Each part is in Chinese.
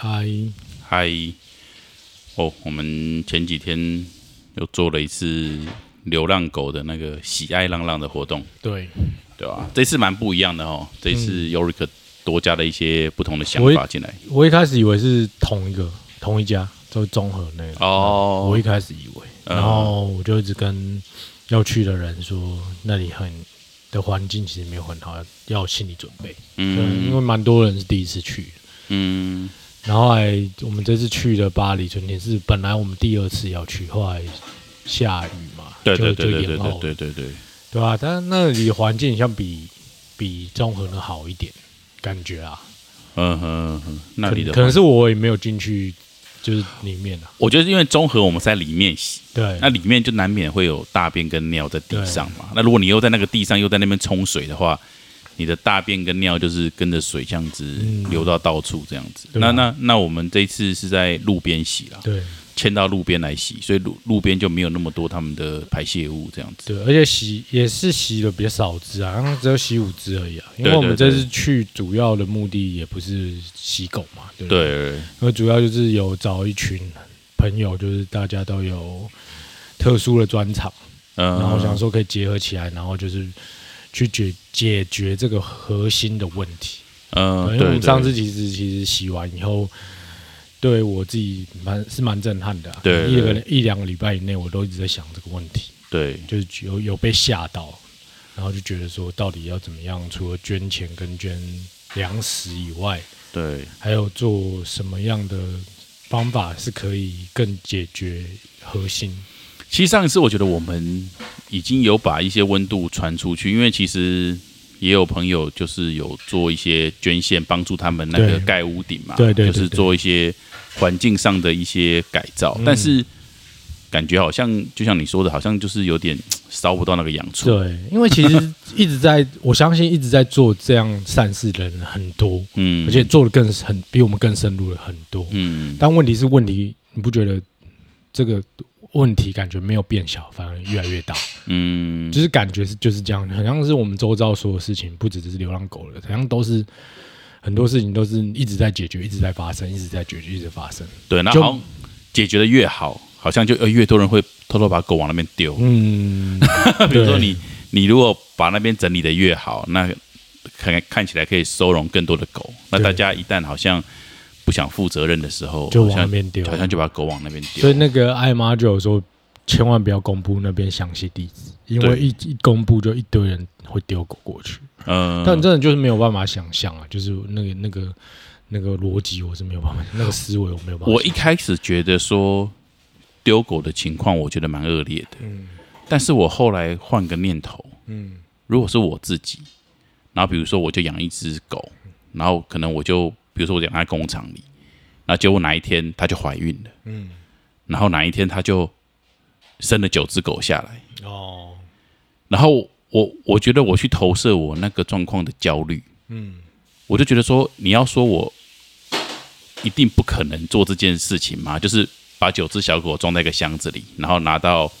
嗨，嗨，哦，我们前几天又做了一次流浪狗的那个喜爱浪浪的活动，对，对吧、这次蛮不一样的哦，这次 Yorick 多加了一些不同的想法进来。我一开始以为是同一个同一家，就是综合那个。哦。我一开始以为，嗯。然后我就一直跟要去的人说，那里很的环境其实没有很好，要有心理准备。嗯，因嗯为蛮多人是第一次去。嗯，然后来我们这次去的巴黎春天是本来我们第二次要去，后来下雨嘛，对对对对对对对对对，对吧、但是那里环境像比比综合的好一点，感觉啊。嗯哼哼，那里的可能是我也没有进去，就是里面啊。我觉得因为综合我们在里面洗，对，那里面就难免会有大便跟尿在地上嘛。那如果你又在那个地上又在那边冲水的话，你的大便跟尿就是跟着水这样子嗯流到到处这样子。那那那我们这一次是在路边洗啦，对迁到路边来洗，所以路路边就没有那么多他们的排泄物这样子。对，而且洗也是洗的比较少只啊，刚刚只有洗五只而已啊。因为我们这次去主要的目的也不是洗狗嘛，对不对？对，因为主要就是有找一群朋友，就是大家都有特殊的专长，嗯，然后想说可以结合起来，然后就是去解解决这个核心的问题。嗯，因为我们上次其实其实洗完以后，对我自己蛮是蛮震撼的、啊。对一个一两个礼拜以内，我都一直在想这个问题，对就是有有被吓到，然后就觉得说，到底要怎么样？除了捐钱跟捐粮食以外，对，还有做什么样的方法是可以更解决核心？其实上一次我觉得我们已经有把一些温度传出去，因为其实也有朋友就是有做一些捐献，帮助他们那个盖屋顶嘛，对对对就是做一些环境上的一些改造，嗯。但是感觉好像就像你说的，好像就是有点烧不到那个洋葱。对，因为其实一直在，我相信一直在做这样善事的人很多，嗯，而且做的更很比我们更深入了很多。嗯，但问题是，问题你不觉得这个问题感觉没有变小，反而越来越大？嗯，就是感觉是就是这样，好像是我们周遭所有事情，不只只是流浪狗了，好像都是很多事情都是一直在解决，一直在发生，一直在解决，一直发生。对，那就好解决的越好，好像就呃越多人会偷偷把狗往那边丢。嗯，比如说你你如果把那边整理的越好，那看看起来可以收容更多的狗。那大家一旦好像不想负责任的时候，就往那边丢，好像就把狗往那边丢。所以那个艾玛就有说，千万不要公布那边详细地址，因为一一公布就一堆人会丢狗过去。嗯，但真的就是没有办法想象啊，就是那个那个那个逻辑，我是没有办法，那个思维我没有办法。我一开始觉得说丢狗的情况，我觉得蛮恶劣的。嗯但是我后来换个念头，嗯如果是我自己，然后比如说我就养一只狗，然后可能我就比如说我养在工厂里，然后结果哪一天她就怀孕了，嗯然后哪一天她就生了九只狗下来，哦。然后我我觉得我去投射我那个状况的焦虑，嗯。我就觉得说你要说我一定不可能做这件事情吗？就是把九只小狗装在一个箱子里，然后拿到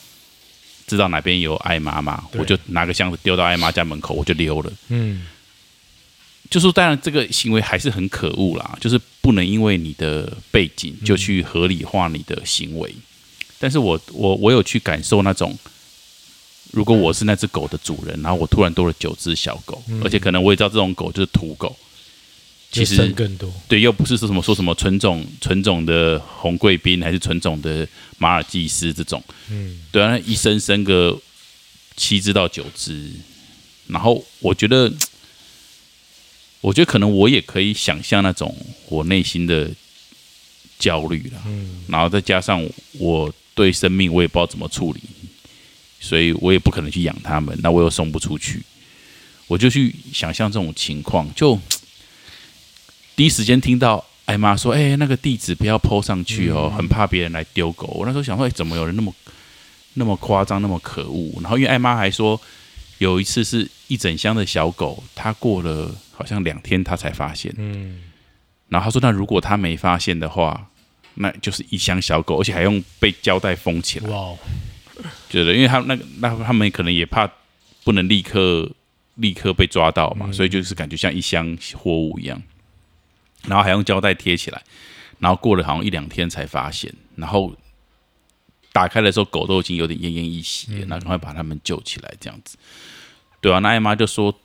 知道哪边有艾妈妈，我就拿个箱子丢到艾妈家门口，我就溜了。嗯就是当然这个行为还是很可恶啦，就是不能因为你的背景就去合理化你的行为。但是我我我有去感受那种，如果我是那只狗的主人，然后我突然多了九只小狗，嗯。而且可能我也知道这种狗就是土狗，其实更多，对，又不是说什么说什么纯种纯种的红贵宾，还是纯种的马尔济斯这种，嗯。对啊，一生生个七只到九只，然后我觉得，我觉得可能我也可以想象那种我内心的焦虑了，嗯然后再加上我对生命我也不知道怎么处理，所以我也不可能去养它们，那我又送不出去，我就去想象这种情况，就第一时间听到艾妈说：“哎、那个地址不要 PO 上去哦，很怕别人来丢狗。”我那时候想说：“哎、怎么有人那么那么夸张，那么可恶？”然后因为艾妈还说，有一次是一整箱的小狗，它过了好像两天，他才发现。嗯然后他说：“那如果他没发现的话，那就是一箱小狗，而且还用被胶带封起来。哇哦，觉得，因为他那个那他们可能也怕不能立刻立刻被抓到嘛，所以就是感觉像一箱货物一样，然后还用胶带贴起来。然后过了好像一两天才发现，然后打开的时候狗都已经有点奄奄一息了，那赶快把他们救起来，这样子。对啊，那艾妈就说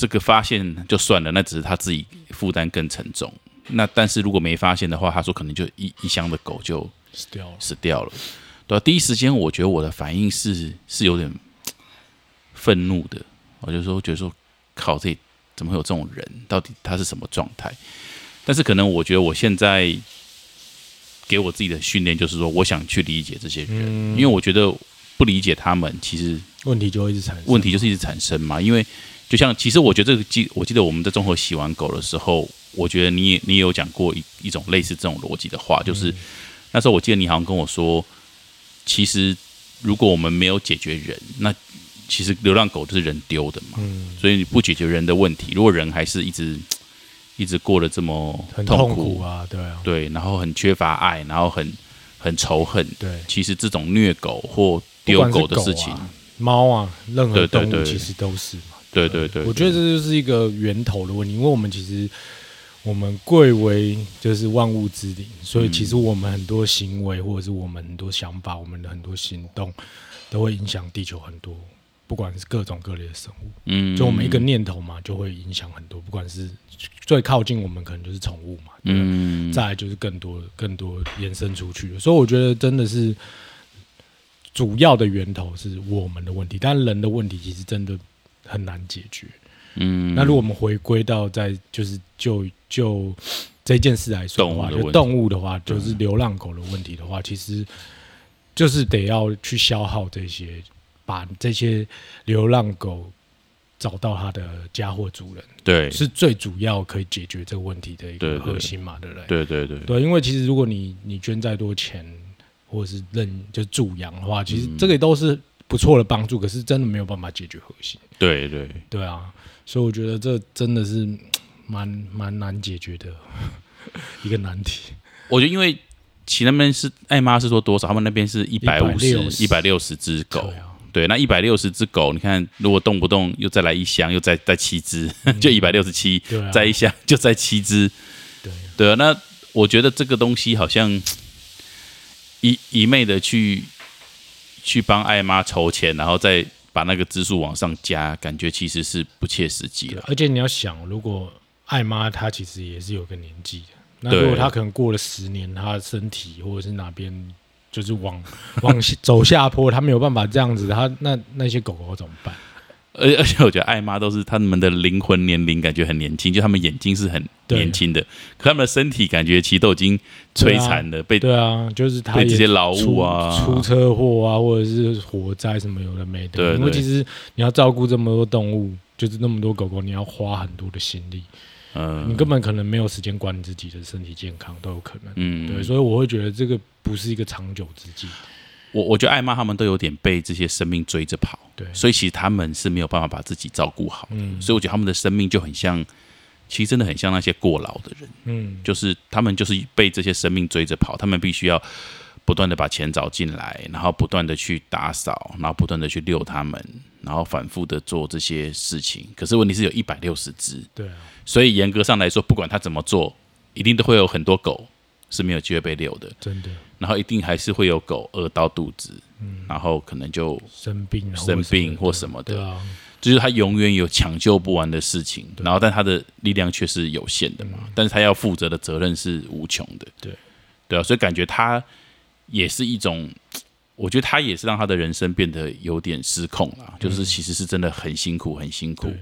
这个发现就算了，那只是他自己负担更沉重。那但是如果没发现的话，他说可能就一一箱的狗就死掉了。死掉了。对啊，第一时间我觉得我的反应是是有点愤怒的，我就说觉得说靠，这怎么会有这种人？到底他是什么状态？但是可能我觉得我现在给我自己的训练就是说，我想去理解这些人，因为我觉得不理解他们，其实问题就会一直产生。问题就是一直产生嘛。因为就像其实我觉得这个记，我记得我们在综合洗完狗的时候，我觉得你也你也有讲过一一种类似这种逻辑的话，就是那时候我记得你好像跟我说，其实如果我们没有解决人，那其实流浪狗就是人丢的嘛。嗯，所以你不解决人的问题，如果人还是一直一直过得这么很痛苦，苦啊，对啊，对，然后很缺乏爱，然后很很仇恨，对。其实这种虐狗或丢狗的事情，猫啊，任何动物其实都是嘛。对对对，我觉得这就是一个源头的问题，因为我们其实我们贵为就是万物之灵，所以其实我们很多行为或者是我们很多想法，我们的很多行动都会影响地球很多，不管是各种各类的生物。嗯，就我们一个念头嘛，就会影响很多，不管是最靠近我们，可能就是宠物嘛，嗯，再来就是更多更多延伸出去，所以我觉得真的是主要的源头是我们的问题，但人的问题其实真的很难解决。嗯，那如果我们回归到在就是就就这件事来说的话，就动物的问题。动物的话，就是流浪狗的问题的话，其实就是得要去消耗这些，把这些流浪狗找到它的家或主人，对。是最主要可以解决这个问题的一个核心嘛，对不对？对对对，对，因为其实如果你你捐再多钱，或者是认就助养的话，其实嗯。这个都是不错的帮助，可是真的没有办法解决核心。对对，对啊，所以我觉得这真的是蛮蛮难解决的 一个难题。我觉得因为其那边是艾妈是说多少，他们那边是一百五十一百六十。只狗。对，那一百六十只狗，你看如果动不动又再来一箱，又再再七只，就一百六十七，再一箱 就再七只，对对啊，那我觉得这个东西好像一一昧的去去帮艾妈筹钱，然后再把那个支数往上加，感觉其实是不切实际了。而且你要想，如果艾妈她其实也是有个年纪的，那如果她可能过了十年，她的身体或者是哪边就是往往走下坡，她没有办法这样子，她那那些狗狗怎么办？而 而且我觉得艾妈都是他们的灵魂年龄感觉很年轻，就他们眼睛是很年轻的，可他们的身体感觉其实都已经摧残了，被对啊，就是他这些劳务啊出车祸啊，或者是火灾什么有的没的。对对因为其实你要照顾这么多动物，就是那么多狗狗，你要花很多的心力，嗯你根本可能没有时间管理自己的身体健康，都有可能。嗯对，所以我会觉得这个不是一个长久之计。我我觉得艾妈他们都有点被这些生命追着跑，对，所以其实他们是没有办法把自己照顾好，嗯。所以我觉得他们的生命就很像，其实真的很像那些过劳的人，嗯，就是他们就是被这些生命追着跑，他们必须要不断的把钱找进来，然后不断的去打扫，然后不断的去遛他们，然后反复的做这些事情。可是问题是有一百六十只，对啊，所以严格上来说，不管他怎么做，一定都会有很多狗是没有机会被遛的，真的然后一定还是会有狗饿到肚子，然后可能就生病啊，生病或或什么的。就是他永远有抢救不完的事情，然后但他的力量却是有限的嘛，但是他要负责的责任是无穷的，对。对啊，所以感觉他也是一种，我觉得他也是让他的人生变得有点失控了，就是其实是真的很辛苦，很辛苦。对，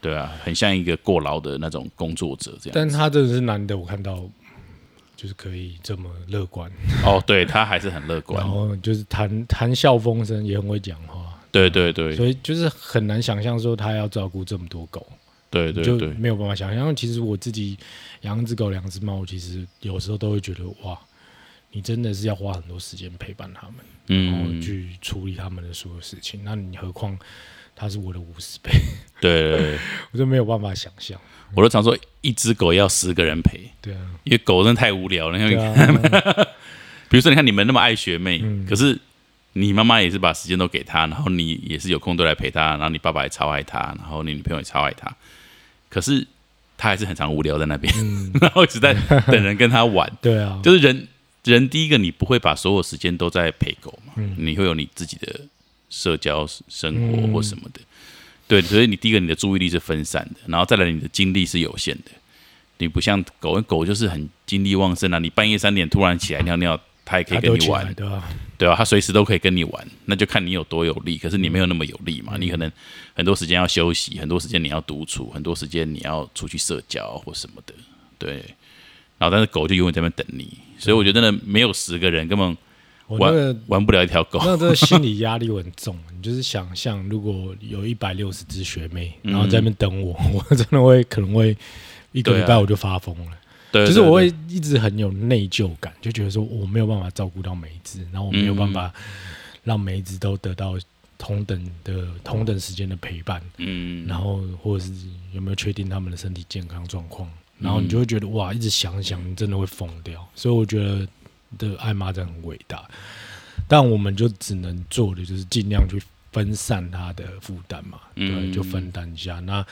对啊，很像一个过劳的那种工作者这样。但他真的是难得，我看到就是可以这么乐观，哦，对他还是很乐观。然，后就是谈谈笑风生，也很会讲话，对对对。所以就是很难想象说他要照顾这么多狗，就对对。对，没有办法想象。其实我自己养一只狗、两只猫，其实有时候都会觉得哇，你真的是要花很多时间陪伴他们，然后嗯，去处理他们的所有事情。那你何况它是我的五十倍，对对对，我就没有办法想象。我都常说一只狗要十个人陪，对啊，因为狗真的太无聊了。你对看，啊，比如说你看你们那么爱学妹，嗯可是你妈妈也是把时间都给她，然后你也是有空都来陪她，然后你爸爸也超爱她，然后你女朋友也超爱她，可是她还是很常无聊在那边，嗯，然后一直在等人跟她玩。对啊，就是人人第一个，你不会把所有时间都在陪狗嘛，嗯你会有你自己的社交生活嗯或什么的。对，所以你第一个你的注意力是分散的，然后再来你的精力是有限的。你不像狗，狗就是很精力旺盛啊！你半夜三点突然起来尿尿，它也可以跟你玩，对吧？对啊，它随时都可以跟你玩，那就看你有多有力。可是你没有那么有力嘛，你可能很多时间要休息，很多时间你要独处，很多时间你要出去社交或什么的，对。然后但是狗就永远在那边等你，所以我觉得真的没有十个人根本我那个玩不了一条狗。那这个心理压力会很重。你就是想象，如果有一百六十只学妹，然后在那边等我，我真的会可能会一个礼拜我就发疯了。对，就是我会一直很有内疚感，就觉得说我没有办法照顾到每一只，然后我没有办法让每一只都得到同等的同等时间的陪伴，嗯，然后或者是有没有确定他们的身体健康状况，然后你就会觉得哇，一直想想，你真的会疯掉。所以我觉得的爱妈真的很伟大，但我们就只能做的就是尽量去分散他的负担嘛，对，嗯就分担一下。那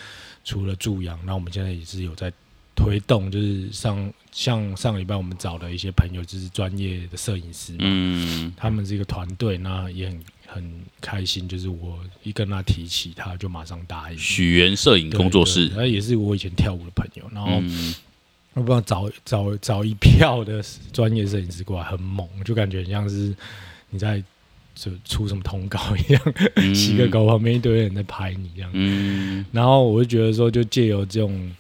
除了助养，那我们现在也是有在推动，就是上像上礼拜我们找的一些朋友，就是专业的摄影师嘛，嗯他们是一个团队，那也很很开心，就是我一跟他提起，他就马上答应。许源摄影工作室对，他也是我以前跳舞的朋友，然后嗯我不知道找找找一票的专业摄影师过来，很猛，就感觉很像是你在就出什么通告一样，嗯洗个狗旁边一堆人在拍你这样。嗯然后我就觉得说，就借由这种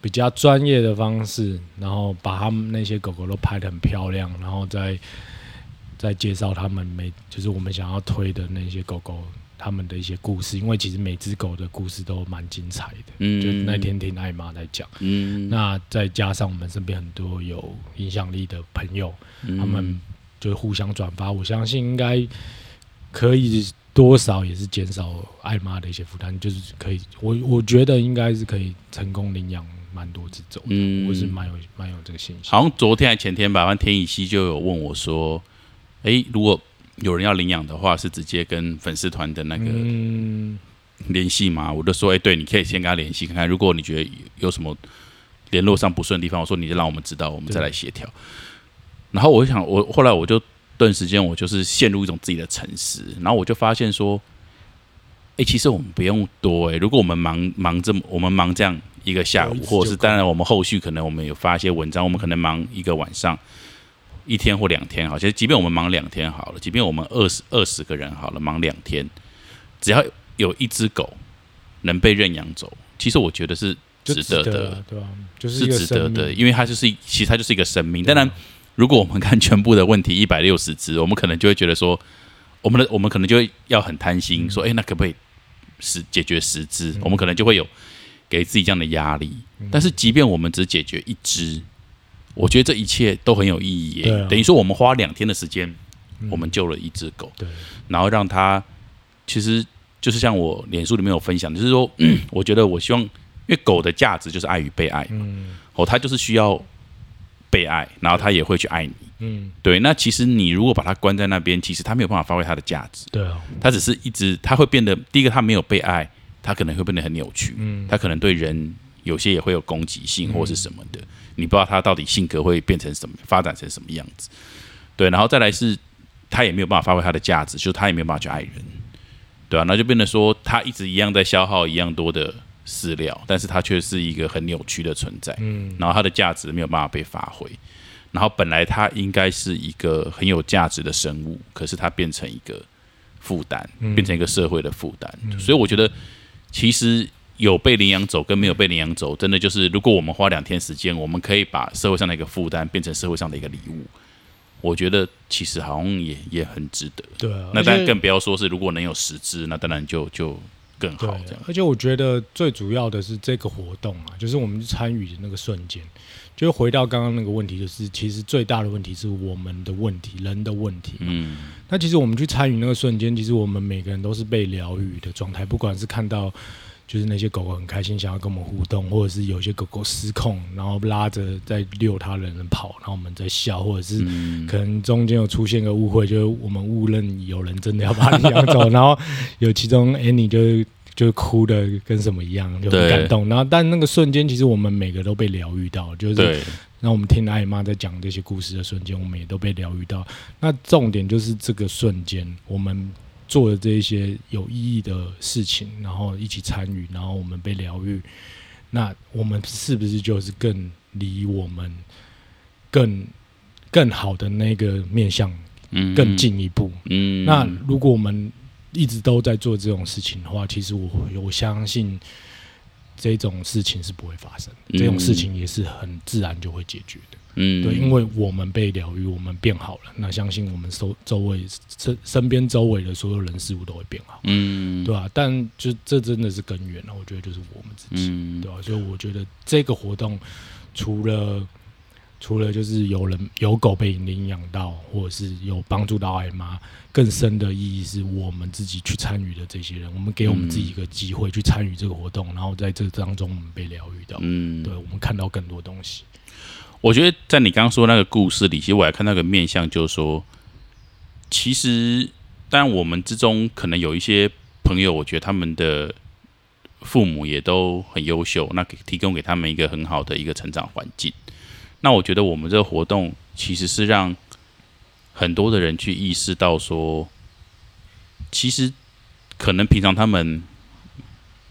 比较专业的方式，然后把他们那些狗狗都拍得很漂亮，然后再再介绍他们每就是我们想要推的那些狗狗他们的一些故事，因为其实每只狗的故事都蛮精彩的。嗯就那天听艾妈在讲，嗯，那再加上我们身边很多有影响力的朋友，嗯他们就互相转发，我相信应该可以多少也是减少艾妈的一些负担，就是可以，我我觉得应该是可以成功领养蛮多只走的，嗯我是蛮有蛮有这个信心。好像昨天还前天吧，反正田以希就有问我说：“诶，如果有人要领养的话，是直接跟粉丝团的那个嗯，联系嘛？”我就说：“诶，对，你可以先跟他联系看看，如果你觉得有什么联络上不顺的地方，我说你就让我们知道，我们再来协调。”然后我就想，我后来我就顿时间我就是陷入一种自己的沉思，然后我就发现说：“诶，其实我们不用多诶，如果我们忙忙这么，我们忙这样一个下午或者是当然我们后续可能我们有发一些文章，我们可能忙一个晚上。”一天或两天好，其实即便我们忙两天好了，即便我们二十二十个人好了，忙两天，只要有一只狗能被认养走，其实我觉得是值得的，啊对吧、就是是值得的，因为它就是其实它就是一个生命。当然，如果我们看全部的问题一百六十只，我们可能就会觉得说，我们的我们可能就会要很贪心，嗯说，哎、那可不可以十解决十只？我们可能就会有给自己这样的压力。嗯但是，即便我们只解决一只，我觉得这一切都很有意义耶。啊。等于说，我们花两天的时间，嗯。我们救了一只狗，对，然后让它其实就是像我脸书里面有分享，就是说，我觉得我希望，因为狗的价值就是爱与被爱。嗯。哦，它就是需要被爱，然后它也会去爱你。嗯，对，那其实你如果把它关在那边，其实它没有办法发挥它的价值，对啊，它只是一直，它会变得第一个，它没有被爱，它可能会变得很扭曲，嗯，它可能对人有些也会有攻击性或是什么的，你不知道他到底性格会变成什么，发展成什么样子。对，然后再来是他也没有办法发挥他的价值，就是它也没有办法去爱人，对啊，那就变得说他一直一样在消耗一样多的饲料，但是他却是一个很扭曲的存在。嗯然后他的价值没有办法被发挥。然后本来他应该是一个很有价值的生物，可是他变成一个负担，嗯变成一个社会的负担。所以我觉得，其实有被领养走跟没有被领养走，真的就是如果我们花两天时间，我们可以把社会上的一个负担变成社会上的一个礼物。我觉得其实好像也也很值得。对啊，那当然更不要说是如果能有十只，那当然就就更好这样。，而且我觉得最主要的是这个活动啊，就是我们参与的那个瞬间，就回到刚刚那个问题，就是其实最大的问题是我们的问题，人的问题。嗯那其实我们去参与那个瞬间，其实我们每个人都是被疗愈的状态，不管是看到就是那些狗狗很开心想要跟我们互动，或者是有些狗狗失控，然后拉着在遛它的人跑，然后我们在笑，或者是嗯可能中间有出现个误会，就是我们误认有人真的要把你养走，然后有其中 Annie 就是就哭的跟什么一样，就很对感动。然后，但那个瞬间，其实我们每个都被疗愈到，就是对，让我们听艾妈在讲这些故事的瞬间，我们也都被疗愈到。那重点就是这个瞬间，我们做的这一些有意义的事情，然后一起参与，然后我们被疗愈。那我们是不是就是更离我们更更好的那个面向嗯，更，进一步？嗯，那如果我们一直都在做这种事情的话，其实我我相信这种事情是不会发生，嗯这种事情也是很自然就会解决的。嗯，对，因为我们被疗愈，我们变好了，那相信我们周周围身身边周围的所有人事物都会变好，嗯，对吧、但就这真的是根源了，我觉得就是我们自己，嗯，对吧、所以我觉得这个活动除了除了就是有人有狗被领养到，或者是有帮助到爱妈，更深的意义是我们自己去参与的这些人，我们给我们自己一个机会去参与这个活动，然后在这当中我们被疗愈到，嗯，对我们看到更多东西。我觉得在你刚刚说那个故事里，其实我还看到个面向，就是说，其实当然我们之中可能有一些朋友，我觉得他们的父母也都很优秀，那给提供给他们一个很好的一个成长环境。那我觉得我们这个活动其实是让很多的人去意识到说，其实可能平常他们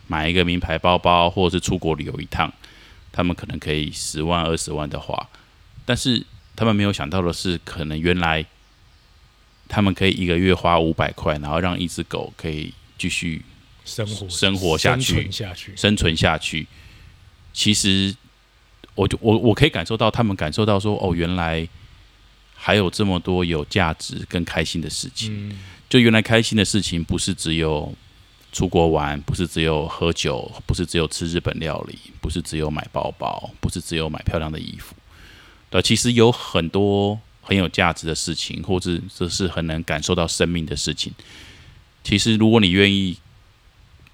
买一个名牌包包，或者是出国旅游一趟。他们可能可以十万二十万的花，但是他们没有想到的是，可能原来他们可以一个月花五百块，然后让一只狗可以继续生活生活下去生存下去，生存下去。其实，我就我我可以感受到，他们感受到说，哦，原来还有这么多有价值跟开心的事情。嗯就原来开心的事情，不是只有出国玩，不是只有喝酒，不是只有吃日本料理，不是只有买包包，不是只有买漂亮的衣服。对，其实有很多很有价值的事情，或者这是很能感受到生命的事情。其实，如果你愿意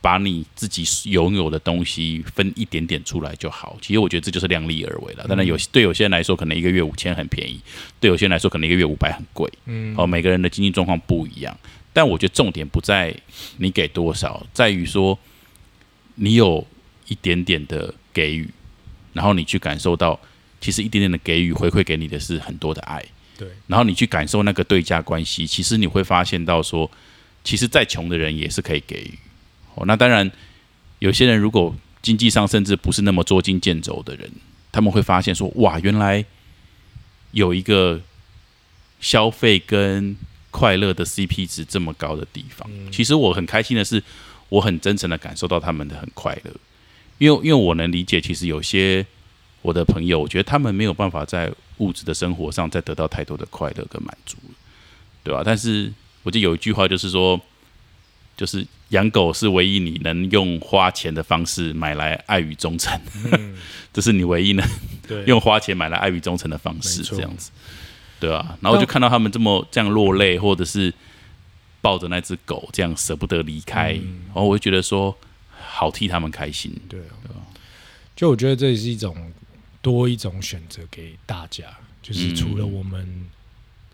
把你自己拥有的东西分一点点出来就好。其实我觉得这就是量力而为了。当然有对有些人来说，可能一个月五千很便宜；对有些人来说，可能一个月五百很贵。嗯，哦，每个人的经济状况不一样，但我觉得重点不在你给多少，在于说你有一点点的给予，然后你去感受到，其实一点点的给予回馈给你的是很多的爱，对，然后你去感受那个对价关系，其实你会发现到说，其实再穷的人也是可以给予。哦，那当然，有些人如果经济上甚至不是那么捉襟见肘的人，他们会发现说，哇，原来有一个消费跟快乐的 CP 值这么高的地方。其实我很开心的是，我很真诚的感受到他们的很快乐，因为因为我能理解，其实有些我的朋友，我觉得他们没有办法在物质的生活上再得到太多的快乐跟满足对吧、但是我记得有一句话就是说，就是养狗是唯一你能用花钱的方式买来爱与忠诚，这是你唯一能，用花钱买来爱与忠诚的方式，这样子，对啊，然后就看到他们这么这样落泪，或者是抱着那只狗这样舍不得离开，嗯。然后我就觉得说，好替他们开心。对啊，就我觉得这也是一种多一种选择给大家，就是除了我们、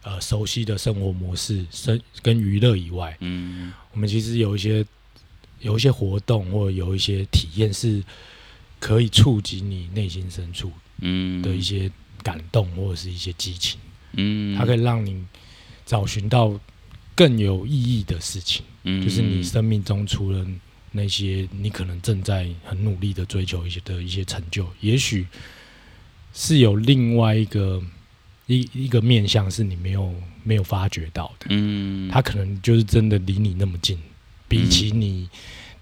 呃熟悉的生活模式、生跟娱乐以外，嗯。我们其实有一些有一些活动或者有一些体验是可以触及你内心深处嗯。的一些感动或者是一些激情，嗯，它可以让你找寻到更有意义的事情。嗯就是你生命中除了那些你可能正在很努力的追求一些的一些成就，也许是有另外一个一一个面向是你没有没有发觉到的，嗯，它可能就是真的离你那么近，比起你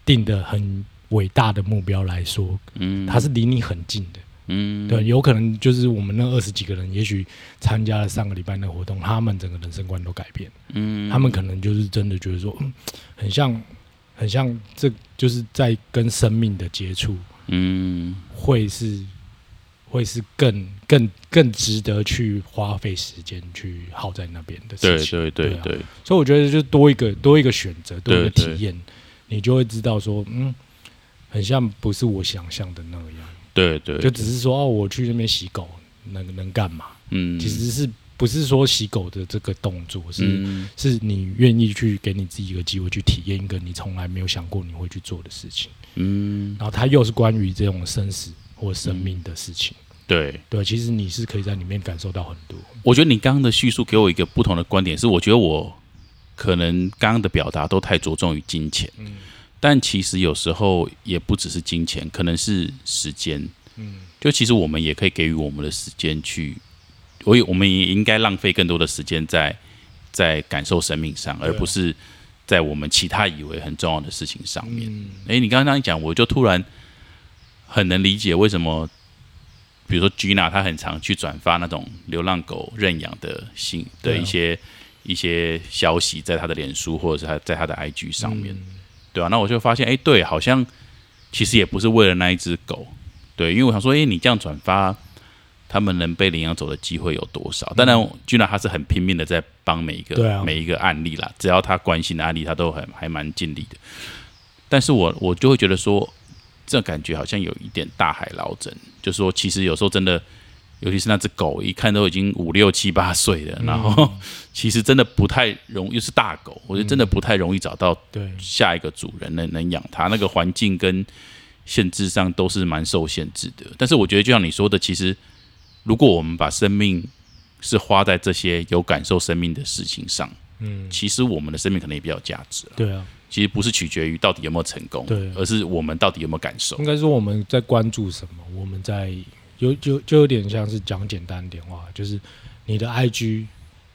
定的很伟大的目标来说，嗯它是离你很近的。嗯对，有可能就是我们那二十几个人，也许参加了上个礼拜那个活动，他们整个人生观都改变。嗯他们可能就是真的觉得说，嗯，很像，很像，这就是在跟生命的接触，嗯会是，会是更更更值得去花费时间去耗在那边的事对情。对对对啊对，所以我觉得就多一个多一个选择，多一个体验，你就会知道说，嗯，很像不是我想象的那样，对对，就只是说哦，我去那边洗狗，能能干嘛？嗯，其实是不是说洗狗的这个动作，是、嗯。是你愿意去给你自己一个机会去体验一个你从来没有想过你会去做的事情，嗯，然后它又是关于这种生死或生命的事情。对，对，其实你是可以在里面感受到很多。我觉得你刚刚的叙述给我一个不同的观点，是我觉得我可能刚刚的表达都太着重于金钱，嗯但其实有时候也不只是金钱，可能是时间。嗯，就其实我们也可以给予我们的时间去，我也我们也应该浪费更多的时间在在感受生命上，而不是在我们其他以为很重要的事情上面。嗯。诶，你刚刚讲，我就突然很能理解为什么，比如说 Gina 她很常去转发那种流浪狗认养的信的一些、一些消息，在她的脸书或者是她在她的 IG 上面，嗯对啊，那我就发现，哎，对，好像其实也不是为了那一只狗，对，因为我想说，哎，你这样转发，他们能被领养走的机会有多少？当然，Gina 他是很拼命的在帮每一个、每一个案例啦，只要他关心的案例，他都很还蛮尽力的。但是我我就会觉得说，这感觉好像有一点大海捞针，就是说，其实有时候真的，尤其是那只狗，一看都已经五六七八岁了，然后 其实真的不太容易，又是大狗，我觉得真的不太容易找到对，下一个主人能能养它，那个环境跟限制上都是蛮受限制的。但是我觉得，就像你说的，其实如果我们把生命是花在这些有感受生命的事情上，嗯，其实我们的生命可能也比较有价值了。对啊，其实不是取决于到底有没有成功，对而是我们到底有没有感受应。该说我们在关注什么，我们在有就就有点像是讲简单点话，就是你的 IG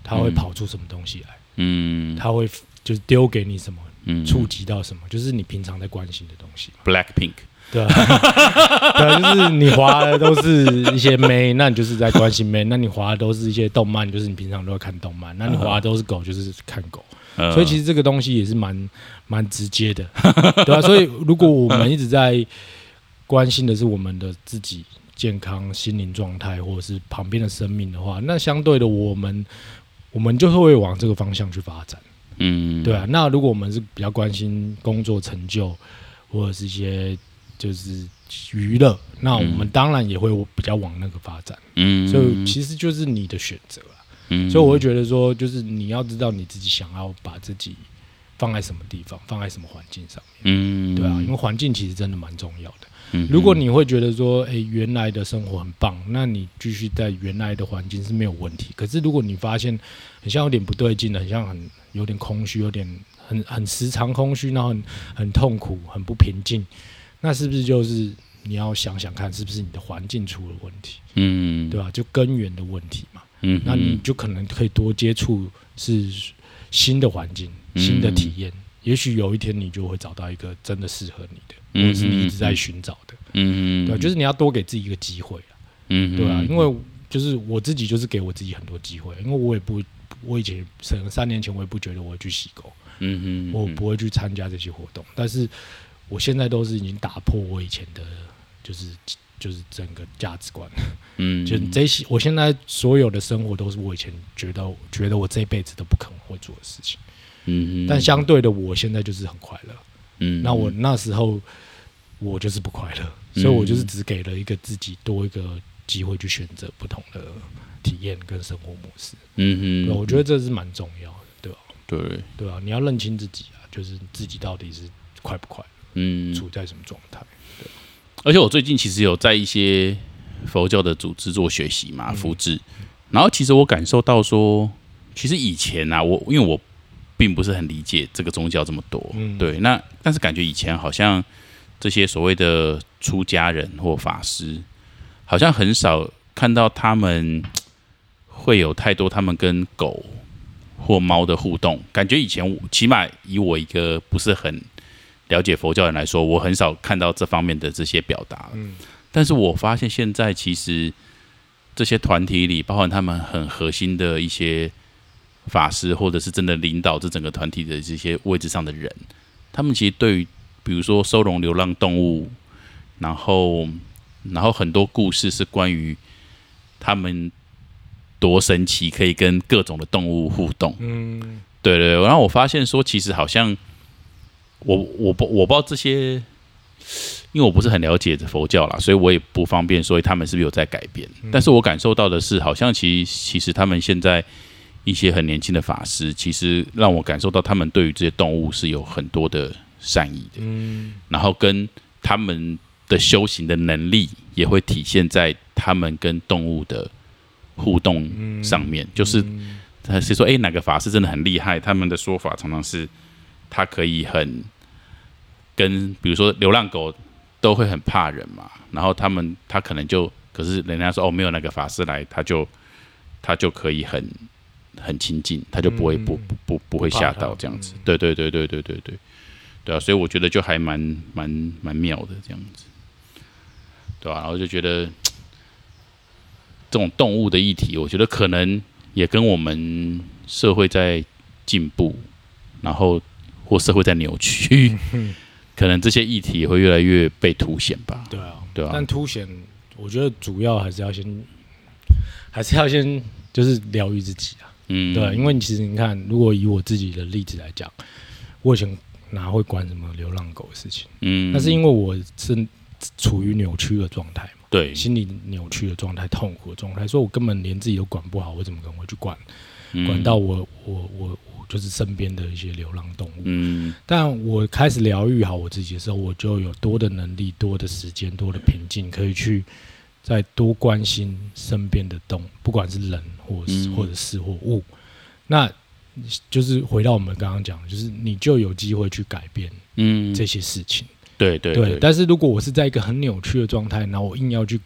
它会嗯。跑出什么东西来，嗯。它会就是丢给你什么，嗯。触及到什么，就是你平常在关心的东西。，Blackpink，对啊，对啊，就是你划的都是一些妹，那你就是在关心妹；那你划的都是一些动漫，就是你平常都会看动漫；那你划的都是狗，就是看狗。呃所以其实这个东西也是蛮蛮直接的，对啊，所以如果我们一直在关心的是我们的自己健康、心灵状态，或者是旁边的生命的话，那相对的我们我们就会往这个方向去发展，嗯，对啊。那如果我们是比较关心工作成就，或者是一些就是娱乐，那我们当然也会比较往那个发展。嗯，所以其实就是你的选择啊。嗯所以我会觉得说，就是你要知道你自己想要把自己放在什么地方，放在什么环境上面，嗯，对啊，因为环境其实真的蛮重要的。嗯如果你会觉得说，诶，原来的生活很棒，那你继续在原来的环境是没有问题。可是如果你发现很像有点不对劲的，很像很有点空虚，有点很很时常空虚，然后很很痛苦，很不平静，那是不是就是你要想想看，是不是你的环境出了问题，嗯，对吧、就根源的问题嘛。嗯，那你就可能可以多接触是新的环境、新的体验，也许有一天你就会找到一个真的适合你的，或者是一直在寻找的，嗯嗯，对、就是你要多给自己一个机会啊，嗯，对啊，因为就是我自己就是给我自己很多机会，因为我也不，我以前可能三年前我也不觉得我会去洗狗，嗯嗯，我不会去参加这些活动，但是我现在都是已经打破我以前的，就是就是整个价值观。嗯，就这些，我现在所有的生活都是我以前觉得觉得我这辈子都不可能会做的事情，嗯，但相对的，我现在就是很快乐。嗯，那我那时候我就是不快乐，嗯所以我就是只给了一个自己多一个机会去选择不同的体验跟生活模式。嗯嗯，我觉得这是蛮重要的，对吧？对，对啊？你要认清自己啊，就是自己到底是快不快乐，嗯，处在什么状态。而且我最近其实有在一些佛教的组织做学习嘛，福智，然后其实我感受到说，其实以前啊，我因为我并不是很理解这个宗教这么多，嗯。对，那但是感觉以前好像这些所谓的出家人或法师，好像很少看到他们会有太多他们跟狗或猫的互动，感觉以前起码以我一个不是很了解佛教人来说，我很少看到这方面的这些表达。嗯，但是我发现现在其实这些团体里，包含他们很核心的一些法师，或者是真的领导这整个团体的这些位置上的人，他们其实对于比如说收容流浪动物，然后然后很多故事是关于他们多神奇，可以跟各种的动物互动。嗯，对对对，然后我发现说，其实好像我我不我不知道这些因为我不是很了解佛教啦，所以我也不方便说他们是不是有在改变。但是我感受到的是，好像其其实他们现在一些很年轻的法师，其实让我感受到他们对于这些动物是有很多的善意的。嗯然后跟他们的修行的能力也会体现在他们跟动物的互动上面。就是他是说，哎，哪个法师真的很厉害？他们的说法常常是，他可以很跟，比如说流浪狗都会很怕人嘛，然后他们他可能就，可是人家说哦，没有那个法师来，他就他就可以很很亲近，他就不会不不不不会吓到这样子。对对对对对对对。对啊，所以我觉得就还蛮蛮蛮妙的这样子，对吧、然后就觉得 这种动物的议题，我觉得可能也跟我们社会在进步，然后或社会在扭曲，可能这些议题会越来越被凸显吧。对啊，对啊但凸显，我觉得主要还是要先，还是要先就是疗愈自己啊。嗯，对啊，因为其实你看，如果以我自己的例子来讲，我以前哪会管什么流浪狗的事情？嗯，那是因为我是处于扭曲的状态嘛，对，心理扭曲的状态、痛苦的状态，所以我根本连自己都管不好，我怎么可能会去管？嗯。管到我我我我就是身边的一些流浪动物？嗯。但我开始疗愈好我自己的时候，我就有多的能力、多的时间、多的平静，可以去再多关心身边的动物，不管是人或是、嗯。或者事或物。那就是回到我们刚刚讲的，就是你就有机会去改变嗯，这些事情。对对对，但是如果我是在一个很扭曲的状态，然后我硬要去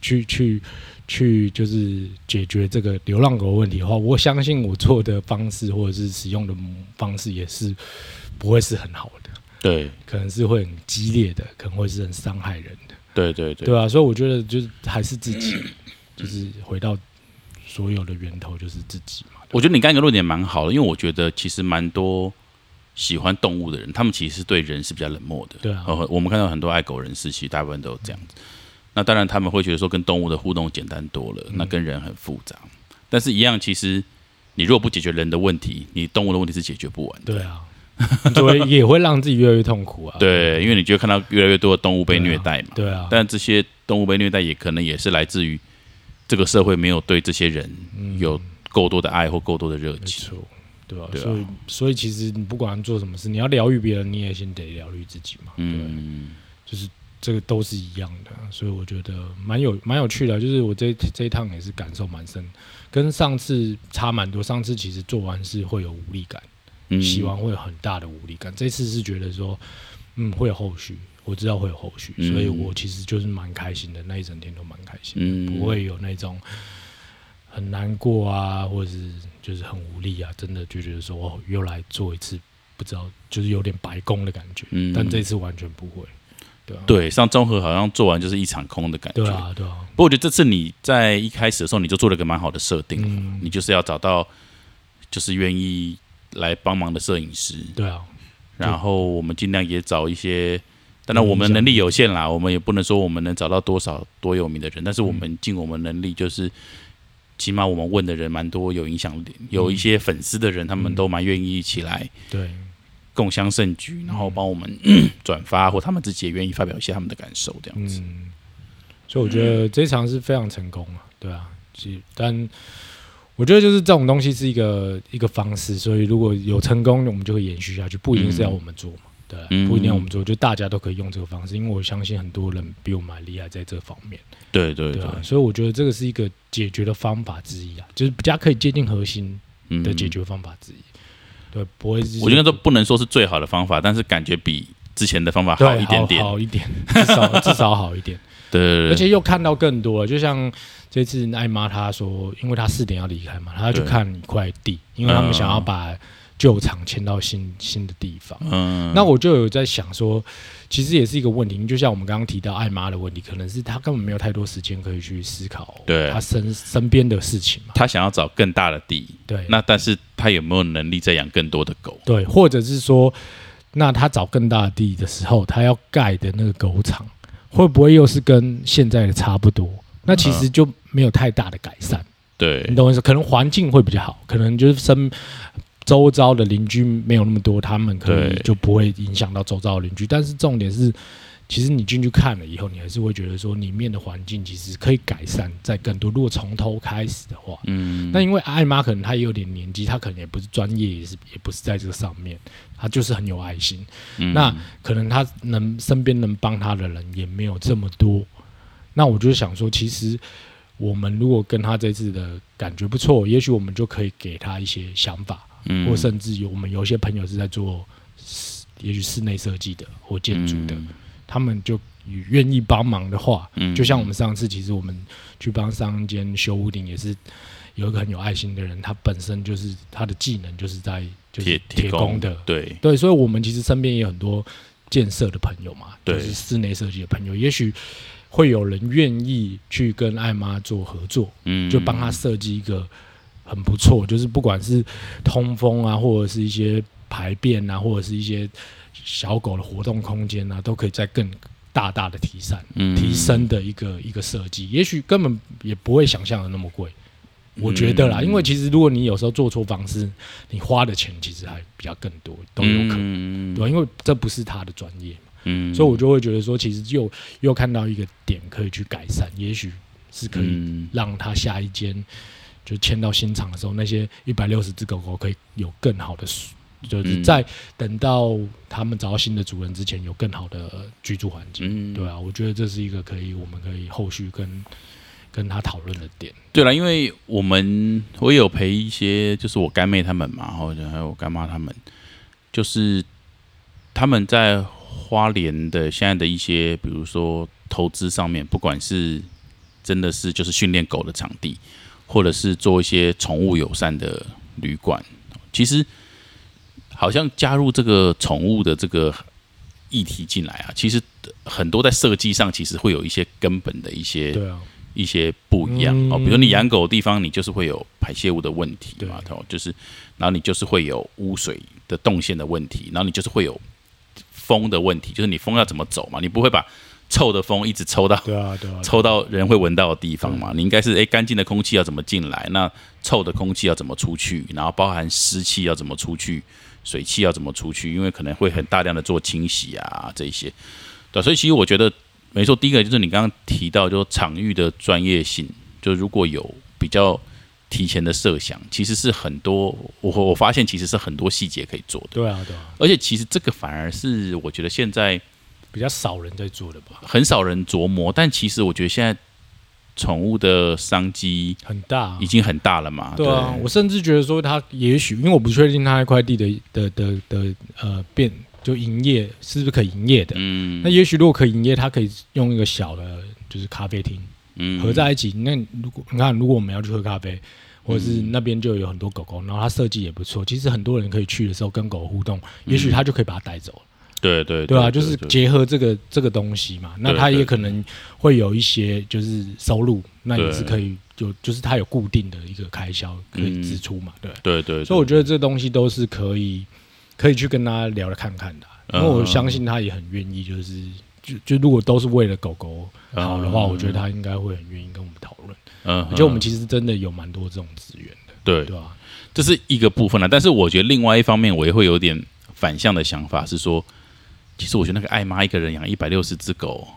去去去，就是解决这个流浪狗问题的话，我相信我做的方式或者是使用的方式也是不会是很好的，对。可能是会很激烈的，可能会是很伤害人的，对对对对啊，所以我觉得就是还是自己，就是回到所有的源头就是自己嘛。我觉得你刚刚一个论点蛮好的，因为我觉得其实蛮多喜欢动物的人，他们其实是对人是比较冷漠的。对啊呃，我们看到很多爱狗人士，其实大部分都有这样子。那当然他们会觉得说跟动物的互动简单多了，那跟人很复杂。但是，一样，其实你如果不解决人的问题，你动物的问题是解决不完的。对啊，就会也会让自己越来越痛苦啊。对，因为你就会看到越来越多的动物被虐待嘛。对啊，但这些动物被虐待，也可能也是来自于这个社会没有对这些人有够多的爱或够多的热情没情。错，对吧、对啊所以，所以其实你不管做什么事，你要疗愈别人，你也先得疗愈自己嘛。嗯，嗯，就是这个都是一样的，所以我觉得蛮有蛮有趣的。就是我这这一趟也是感受蛮深，跟上次差蛮多。上次其实做完是会有无力感，嗯洗完会有很大的无力感。这次是觉得说，嗯，会有后续，我知道会有后续，嗯所以我其实就是蛮开心的，那一整天都蛮开心不会有那种很难过啊，或者是就是很无力啊，真的就觉得说哦，又来做一次，不知道就是有点白工的感觉。嗯但这次完全不会，对啊，对，上综合好像做完就是一场空的感觉。对啊，对啊，不过我觉得这次你在一开始的时候你就做了个蛮好的设定，嗯，你就是要找到就是愿意来帮忙的摄影师，对啊，然后我们尽量也找一些。当然，我们能力有限啦，我们也不能说我们能找到多少多有名的人，但是我们尽我们能力，就是起码我们问的人蛮多，有影响力，有一些粉丝的人，他们都蛮愿意一起来对，共襄盛举，然后帮我们 转发，或他们自己也愿意发表一些他们的感受，这样子。嗯，所以我觉得这场是非常成功啊，对啊，其实但我觉得就是这种东西是一个一个方式，所以如果有成功，我们就会延续下去，不一定是要我们做嘛。对不一定要我们做，就大家都可以用这个方式，因为我相信很多人比我们还厉害在这方面，对对对对啊，，所以我觉得这个是一个解决的方法之一啊，就是比较可以接近核心嗯的解决方法之一。对，不会是我觉得这不能说是最好的方法，但是感觉比之前的方法对好一点点。好一点，至少至少好一点。对而且又看到更多了，就像这次艾妈她说，因为她四点要离开嘛，她要去看一块地，因为他们想要把旧厂迁到新新的地方。嗯，那我就有在想说，其实也是一个问题，就像我们刚刚提到艾妈的问题，可能是她根本没有太多时间可以去思考对她身身边的事情嘛。她想要找更大的地，对，那但是她有没有能力再养更多的狗？对，或者是说，那他找更大的地的时候，他要盖的那个狗场，会不会又是跟现在的差不多？那其实就没有太大的改善，对你懂我意思？可能环境会比较好，可能就是身周遭的邻居没有那么多，他们可能就不会影响到周遭的邻居。但是重点是，其实你进去看了以后，你还是会觉得说里面的环境其实可以改善，在更多。如果从头开始的话，嗯，那因为艾妈可能她也有点年纪，她可能也不是专业，也是也不是在这个上面，她就是很有爱心。嗯那可能他能身边能帮他的人也没有这么多。那我就想说，其实我们如果跟他这次的感觉不错，也许我们就可以给他一些想法，嗯或甚至有我们有些朋友是在做室，也许室内设计的或建筑的，他们就愿意帮忙的话，嗯就像我们上次，其实我们去帮上一间修屋顶，也是有一个很有爱心的人，他本身就是他的技能就是在就是铁铁工的，对，对，所以我们其实身边也有很多建设的朋友嘛，对。就是室内设计的朋友，也许会有人愿意去跟艾妈做合作，嗯，就帮他设计一个很不错，就是不管是通风啊，或者是一些排便啊，或者是一些小狗的活动空间啊，都可以再更大大的提升、嗯。提升的一个一个设计。也许根本也不会想象的那么贵，我觉得啦，嗯因为其实如果你有时候做错方式，你花的钱其实还比较更多，都有可能，能对吧？因为这不是他的专业嘛，嗯所以我就会觉得说，其实又又看到一个点可以去改善，也许是可以嗯让他下一间就迁到新厂的时候，那些一百六十只狗狗可以有更好的，就是嗯在等到他们找到新的主人之前，有更好的居住环境。嗯对啊，我觉得这是一个可以我们可以后续跟跟他讨论的点。对了，因为我们我也有陪一些，就是我干妹他们嘛，或者还有我干妈他们，就是他们在花莲的现在的一些，比如说投资上面，不管是真的是就是训练狗的场地，或者是做一些宠物友善的旅馆，其实好像加入这个宠物的这个议题进来啊，其实很多在设计上其实会有一些根本的一些对啊，一些不一样、哦，嗯比如你养狗的地方，你就是会有排泄物的问题对。嘛，哦，就是，然后你就是会有污水的动线的问题，然后你就是会有风的问题，就是你风要怎么走嘛，你不会把臭的风一直抽到对啊，对啊，抽到人会闻到的地方嘛，你应该是诶干净的空气要怎么进来，那臭的空气要怎么出去，然后包含湿气要怎么出去，水汽要怎么出去，因为可能会很大量的做清洗啊这一些，对，所以其实我觉得没错，第一个就是你刚刚提到，就场域的专业性，就如果有比较提前的设想，其实是很多我我发现其实是很多细节可以做的，对啊，对啊，而且其实这个反而是我觉得现在比较少人在做的吧，很少人琢磨，但其实我觉得现在宠物的商机很大。啊、已经很大了嘛，对啊，我甚至觉得说它也许，因为我不确定它那块地的的的的呃变就营业是不是可以营业的。嗯那也许如果可以营业，它可以用一个小的，就是咖啡厅嗯合在一起。那如果你看，如果我们要去喝咖啡，或者是那边就有很多狗狗，然后它设计也不错，其实很多人可以去的时候跟狗互动，也许他就可以把它带走了。对对对啊，就是结合这个这个东西嘛，那它也可能会有一些就是收入，那也是可以就就是它有固定的一个开销可以支出嘛，对。对对，所以我觉得这东西都是可以可以去跟他聊着看看的啊、因为我相信他也很愿意，就是就就如果都是为了狗狗好的话，嗯我觉得他应该会很愿意跟我们讨论。嗯，而且我们其实真的有蛮多这种资源的，对对吧？这是一个部分了，但是我觉得另外一方面，我也会有点反向的想法，是说，其实我觉得那个爱妈一个人养一百六十只狗，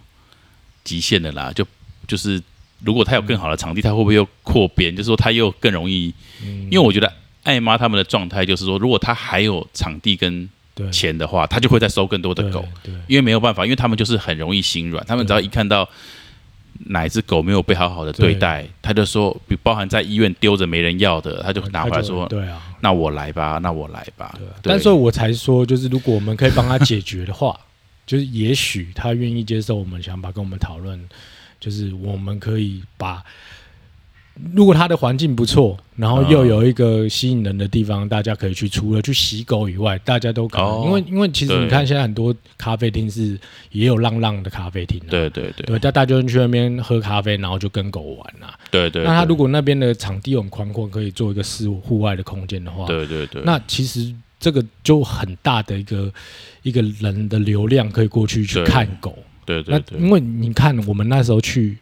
极限的啦，就就是如果他有更好的场地，他会不会又扩编？就是说他又更容易，嗯因为我觉得爱妈他们的状态就是说，如果他还有场地跟对钱的话，他就会再收更多的狗，对因为没有办法，因为他们就是很容易心软，他们只要一看到。哪一只狗没有被好好的对待，他就说，比包含在医院丢着没人要的，他就拿回来说，对啊，那我来吧，那我来吧。对但所以我才说，就是如果我们可以帮他解决的话，就是也许他愿意接受我们的想法，跟我们讨论，就是我们可以把。如果它的环境不错，然后又有一个吸引人的地方，大家可以去。除了去洗狗以外，大家都可能，哦因为因为其实你看现在很多咖啡厅是也有浪浪的咖啡厅、啊，对对对对，大大家就去那边喝咖啡，然后就跟狗玩啊。对对。那他如果那边的场地很宽阔，可以做一个室户外的空间的话，对对对，那其实这个就很大的一个一个人的流量可以过去去看狗。对对对那因为你看我们那时候去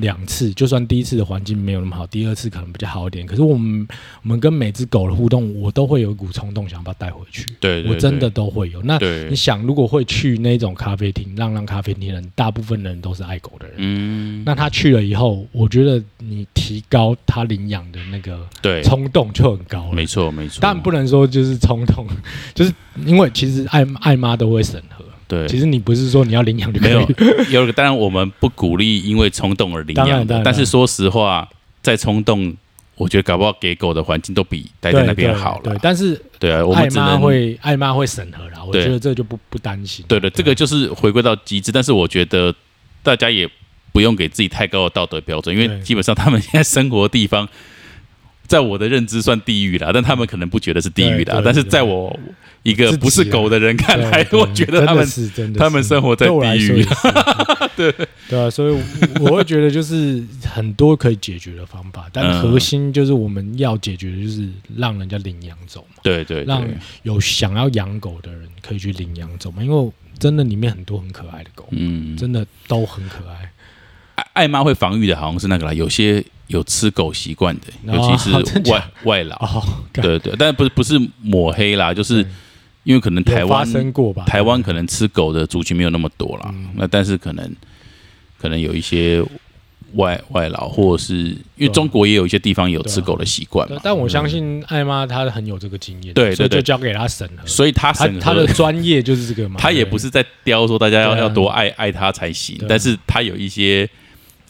两次，就算第一次的环境没有那么好，第二次可能比较好一点。可是我们我们跟每只狗的互动，我都会有一股冲动想把它带回去。对对我真的都会有。那你，想，如果会去那种咖啡厅，浪浪咖啡厅的人，大部分人都是爱狗的人。嗯，那他去了以后，我觉得你提高他领养的那个对，冲动就很高了。没错没错，但不能说就是冲动，就是因为其实爱爱妈都会审核。对，其实你不是说你要领养就没有有个，当然我们不鼓励因为冲动而领养的但是说实话，在冲动，我觉得搞不好给狗的环境都比待在那边好了对，了。但是对啊，我们只能会爱妈会审核啦，我对。觉得这就不不担心。对的，这个就是回归到机制，但是我觉得大家也不用给自己太高的道德标准，因为基本上他们现在生活的地方，在我的认知算地狱啦，但他们可能不觉得是地狱啦对对，但是在我一个不是狗的人看对来，我觉得他们是真的是。他们生活在地狱。对。对啊，所以我我会觉得就是很多可以解决的方法，但嗯。核心就是我们要解决的就是让人家领养走嘛，对对让，有想要养狗的人可以去领养走嘛，因为真的里面很多很可爱的狗，嗯，真的都很可爱。爱爱妈会防御的好像是那个啦，有些有吃狗习惯的，哦尤其是外外劳，哦，对对，但不是不是抹黑啦，就是因为可能台湾？台湾可能吃狗的族群没有那么多啦，嗯。那但是可能可能有一些外外劳，或者是因为中国也有一些地方有吃狗的习惯但我相信艾妈她很有这个经验，对所以就交给她审核。所以他她审核她的专业就是这个嘛，她也不是在雕说大家要啊。要多爱爱她才行但是她有一些，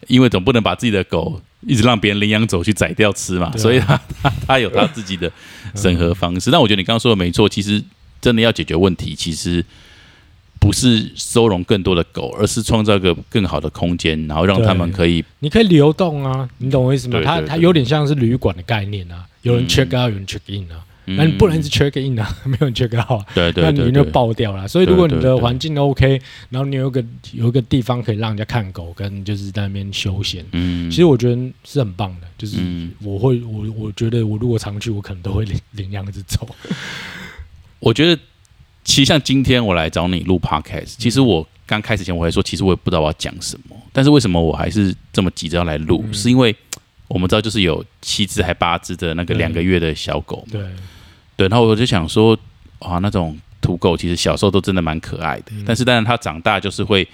因为总不能把自己的狗一直让别人领养走去宰掉吃嘛，啊。所以他他他有他自己的审核方式。但我觉得你刚刚说的没错，其实真的要解决问题，其实不是收容更多的狗，而是创造一个更好的空间，然后让他们可以你可以流动啊，你懂我意思吗？它对对对。它有点像是旅馆的概念啊，有人嗯。check out，有人 check in 啊，嗯那你不能一直 check in 啊，没有人 check out 啊。对对那你就爆掉了，所以如果你的环境 OK，然后你有一个有一个地方可以让人家看狗，跟就是在那边休闲，嗯其实我觉得是很棒的。就是嗯我会我我觉得我如果常去，我可能都会领领养一只走。我觉得，其实像今天我来找你录 podcast，其实我刚开始前我还说，其实我也不知道我要讲什么，但是为什么我还是这么急着要来录？嗯是因为我们知道就是有七只还八只的那个两个月的小狗，对，对，然后我就想说，啊，那种土狗其实小时候都真的蛮可爱的，嗯但是当然它长大就是会。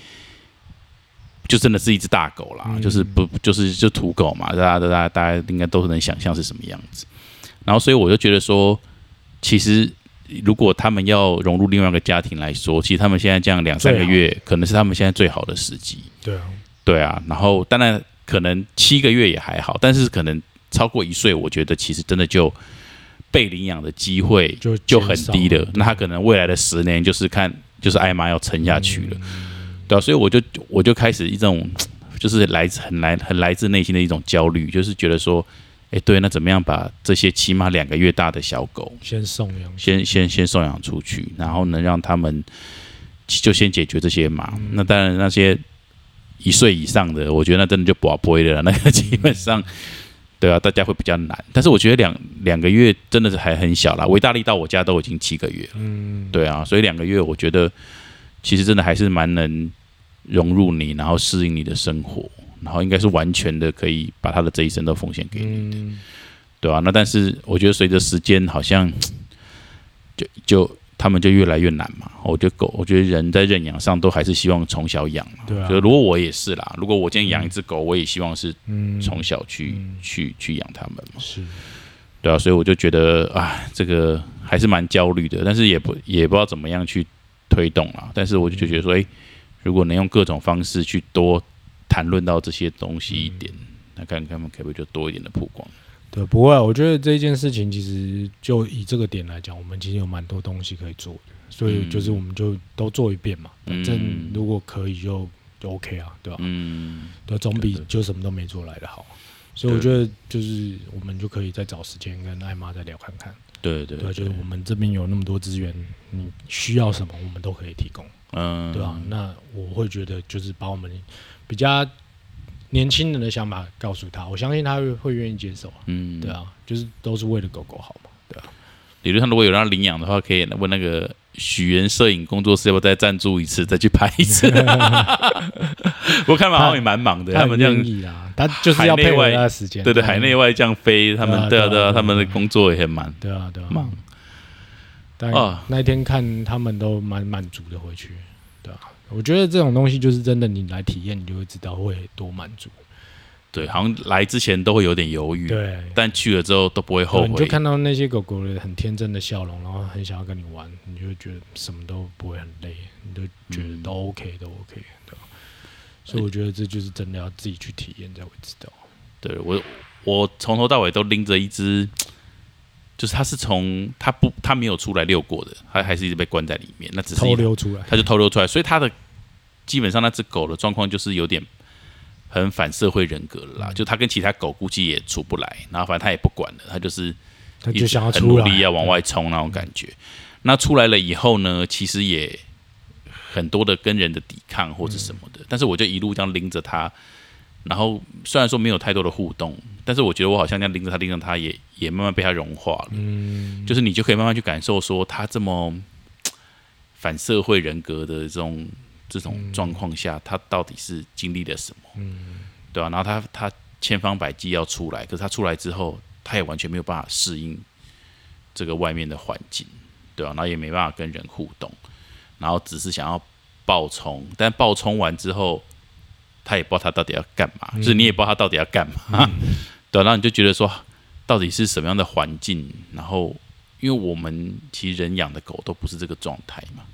就真的是一只大狗啦，嗯就是不就是就土狗嘛，大家大家大家应该都能想象是什么样子。然后所以我就觉得说，其实如果他们要融入另外一个家庭来说，其实他们现在这样两三个月，可能是他们现在最好的时机。对啊，对啊，然后当然可能七个月也还好，但是可能超过一岁，我觉得其实真的就被领养的机会就就很低的了。那他可能未来的十年就是看就是艾玛要撑下去了，嗯对啊，所以我就我就开始一种就是来自很来很来自内心的一种焦虑，就是觉得说，哎，对，那怎么样把这些起码两个月大的小狗先送养。先先先送养出去，然后能让他们就先解决这些嘛。嗯那当然那些一岁以上的，我觉得那真的就不好播了，那个基本上。对啊，大家会比较难，但是我觉得两两个月真的是还很小啦。维大利到我家都已经七个月了，嗯，对啊，所以两个月我觉得其实真的还是蛮能融入你，然后适应你的生活，然后应该是完全的可以把他的这一生都奉献给你。嗯，对啊，那但是我觉得随着时间，好像就就他们就越来越难嘛。我觉得狗，我觉得人在认养上都还是希望从小养嘛。对啊就如果我也是啦，如果我今天养一只狗，我也希望是嗯，从小去、嗯去去养它们嘛。是对啊，所以我就觉得啊，这个还是蛮焦虑的，但是也不也不知道怎么样去推动啦。但是我就觉得说，哎、如果能用各种方式去多谈论到这些东西一点，那看看他们可不可以就多一点的曝光。对，不会啊，我觉得这件事情其实就以这个点来讲，我们其实有蛮多东西可以做的，所以嗯就是我们就都做一遍嘛，反正嗯如果可以就就 OK 啊，对吧、嗯，对，总比就什么都没做来的好。所以我觉得就是我们就可以再找时间跟艾妈再聊看看，对对对啊，就是我们这边有那么多资源，你需要什么我们都可以提供，嗯，对吧、那我会觉得就是把我们比较年轻人的想法告诉他，我相信他会会愿意接受啊，嗯，对。啊，就是都是为了狗狗好嘛，对啊。理论上，如果有让他领养的话，可以问那个许源摄影工作室要不要再赞助一次，再去拍一次？我看马浩也蛮忙的，他们这样愿意啦，他就是要配合他的时间，对对，海内外这样飞，他们对啊对啊，他们的工作也很忙，对啊对啊，忙。但那一天看他们都蛮满足的回去，对啊，我觉得这种东西就是真的，你来体验，你就会知道会多满足。对，好像来之前都会有点犹豫，对，但去了之后都不会后悔。你就看到那些狗狗的很天真的笑容，然后很想要跟你玩，你就会觉得什么都不会很累，你都觉得都 OK，都 OK，对吧？所以我觉得这就是真的要自己去体验才会知道。对我，我从头到尾都拎着一只，就是它是从它不它没有出来遛过的，它还是一直被关在里面，那只是偷溜出来，它就偷溜出来，所以它的基本上那只狗的状况就是有点。很反社会人格了啦，就他跟其他狗估计也出不来，然后反正他也不管了，他就是他就想要很努力要往外冲那种感觉。那出来了以后呢，其实也很多的跟人的抵抗或者什么的，但是我就一路这样拎着他，然后虽然说没有太多的互动，但是我觉得我好像这样拎着他拎着他，也也慢慢被他融化了。嗯，就是你就可以慢慢去感受说他这么反社会人格的这种。这种状况下，他到底是经历了什么？嗯，对吧？然后他他千方百计要出来，可是他出来之后，他也完全没有办法适应这个外面的环境，对吧？然后也没办法跟人互动，然后只是想要爆冲，但爆冲完之后，他也不知道他到底要干嘛，就是你也不知道他到底要干嘛，对。然后你就觉得说，到底是什么样的环境？然后，因为我们其实人养的狗都不是这个状态嘛，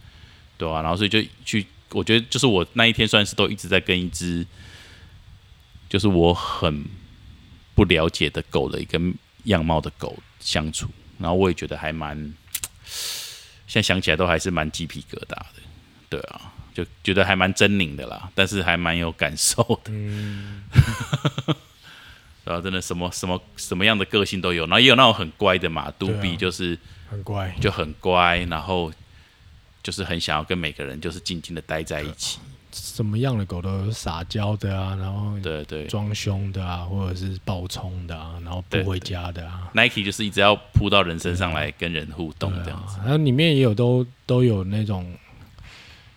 对啊？然后所以就去。我觉得就是我那一天算是都一直在跟一只，就是我很不了解的狗的一个样貌的狗相处，然后我也觉得还蛮，现在想起来都还是蛮鸡皮疙瘩的，对啊，就觉得还蛮狰狞的啦，但是还蛮有感受的，然后真的什么什么什么样的个性都有，然后也有那种很乖的嘛，杜比就是很乖，就很乖，然后。就是很想要跟每个人就是静静的待在一起。什么样的狗都有撒娇的啊，然后对对装凶的啊，或者是暴冲的啊，然后不回家的啊。Nike 就是一直要扑到人身上来跟人互动这样子。然后里面也有都都有那种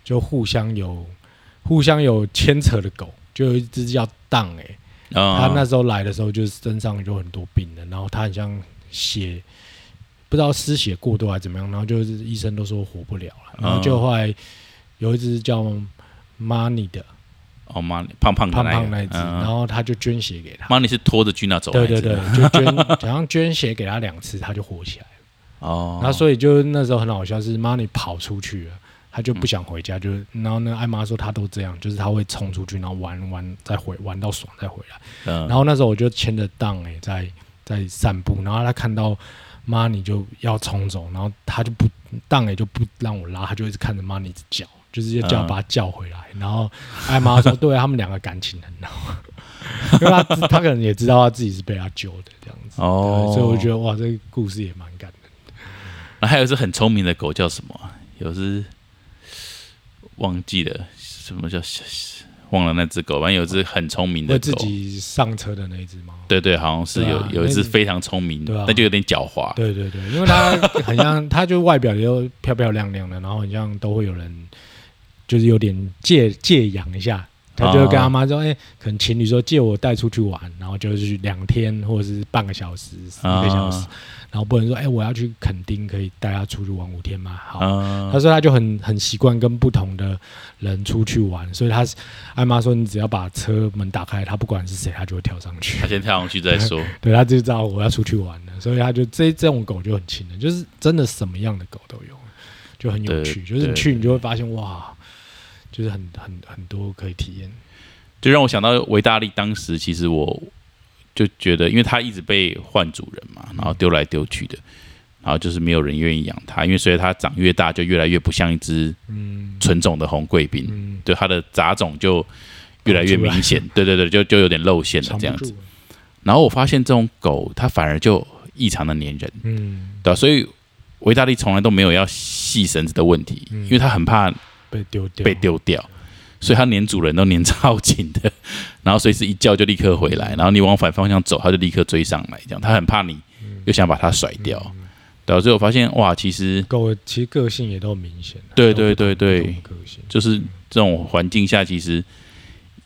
就互相有互相有牵扯的狗，就有一只叫当哎，他那时候来的时候就是身上有很多病的，然后他很像血。不知道失血过多还是怎么样，然后就是医生都说活不了了，然后就后来有一只叫 Money 的，哦，Money 胖胖胖胖那一只，然后他就捐血给他，Money 是拖着 Gina 走，对对对，就捐，好像捐血给他两次，他就活起来了。哦，然后所以就那时候很好笑，是 Money 跑出去了，他就不想回家，就是然后呢，艾妈说他都这样，就是他会冲出去，然后玩玩再回玩到爽再回来。嗯，然后那时候我就牵着当哎在在散步，然后他看到。妈，你就要冲走，然后他就不当也就不让我拉，他就一直看着妈，你一直叫，就是要叫把他叫回来。然后艾妈说：“对他们两个感情很好，因为他他可能也知道他自己是被他救的这样子。”哦，所以我觉得哇，这个故事也蛮感人的。那还有一只很聪明的狗叫什么？有只忘记了什么叫。忘了那只狗，反正有只很聪明的狗，自己上车的那一只吗？对对，好像是有有一只非常聪明，那就有点狡猾。对对对，因为它很像，它就外表又漂漂亮亮的，然后很像都会有人就是有点借借养一下。他就会跟他妈说：“哎，可能情侣说借我带出去玩，然后就是两天或者是半个小时、一个小时，然后不能说哎，我要去垦丁，可以带他出去玩五天吗？”好，他说他就很很习惯跟不同的人出去玩，所以他艾妈说：“你只要把车门打开，他不管是谁，他就会跳上去。他先跳上去再说。对，他就知道我要出去玩了，所以他就这这种狗就很亲的，就是真的什么样的狗都有，就很有趣。就是你去，你就会发现哇。”就是很很很多可以体验，就让我想到维大利。当时其实我就觉得，因为它一直被换主人嘛，然后丢来丢去的，然后就是没有人愿意养它。因为随着它长越大，就越来越不像一只纯种的红贵宾，对它的杂种就越来越明显。对对对，就就有点露馅了这样子。然后我发现这种狗，它反而就异常的粘人，嗯，对所以维大利从来都没有要系绳子的问题，因为它很怕。被丢掉，被丢掉，所以它连主人都黏超紧的，然后随时一叫就立刻回来，然后你往反方向走，它就立刻追上来，这样它很怕你，又想把它甩掉，对啊，所以我发现哇，其实狗其实个性也都很明显啊，对对对对就是这种环境下，其实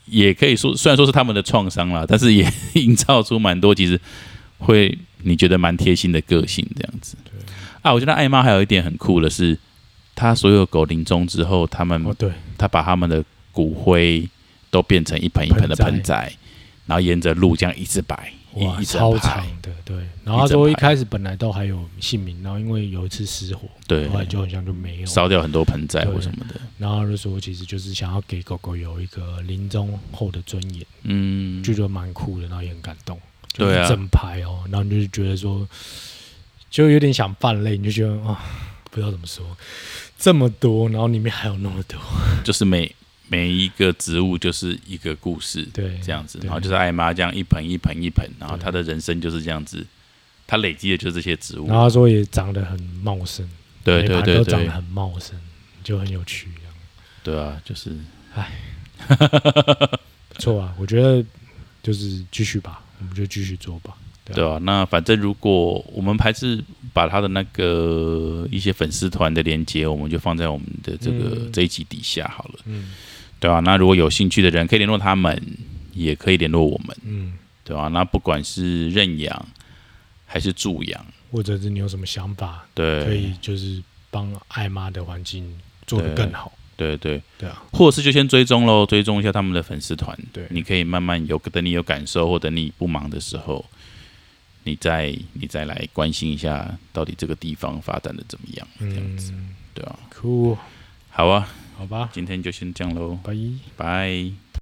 也可以说，虽然说是他们的创伤啦，但是也 营造出蛮多其实会你觉得蛮贴心的个性这样子。啊，我觉得爱妈还有一点很酷的是，他所有狗临终之后，他们哦对，他把他们的骨灰都变成一盆一盆的盆盆栽，然后沿着路这样一直摆，哇，超长的，对。然后他说一开始本来都还有姓名，然后因为有一次失火，对后，来就好像就没有。烧掉很多盆栽或什么的。然后他就说，其实就是想要给狗狗有一个临终后的尊严，嗯，就觉得蛮酷的，然后也很感动。对啊整排哦，然后你就是觉得说，就有点想泛泪，你就觉得啊，不知道怎么说，这么多，然后里面还有那么多，就是每每一个植物就是一个故事，对，这样子，然后就是艾妈这样一盆一盆一盆，然后对。她的人生就是这样子，她累积的就是这些植物。然，后他说也长得很茂盛，对对对对都长得很茂盛，就很有趣，这样。对啊，就是。不错啊，我觉得就是继续吧，我们就继续做吧，对啊。对啊，那反正如果我们还是把他的那个一些粉丝团的连接，我们就放在我们的这个、嗯。这一集底下好了，嗯对啊，那如果有兴趣的人可以联络他们，也可以联络我们，嗯，对吧、那不管是认养还是助养，或者是你有什么想法，对，可以就是帮爱妈的环境做得更好，对。对，对。啊，或者是就先追踪喽，追踪一下他们的粉丝团。对。你可以慢慢有等你有感受，或等你不忙的时候，你再你再来关心一下，到底这个地方发展的怎么样，这样子，嗯，对啊。酷，好啊，好吧，今天就先这样喽，拜。拜。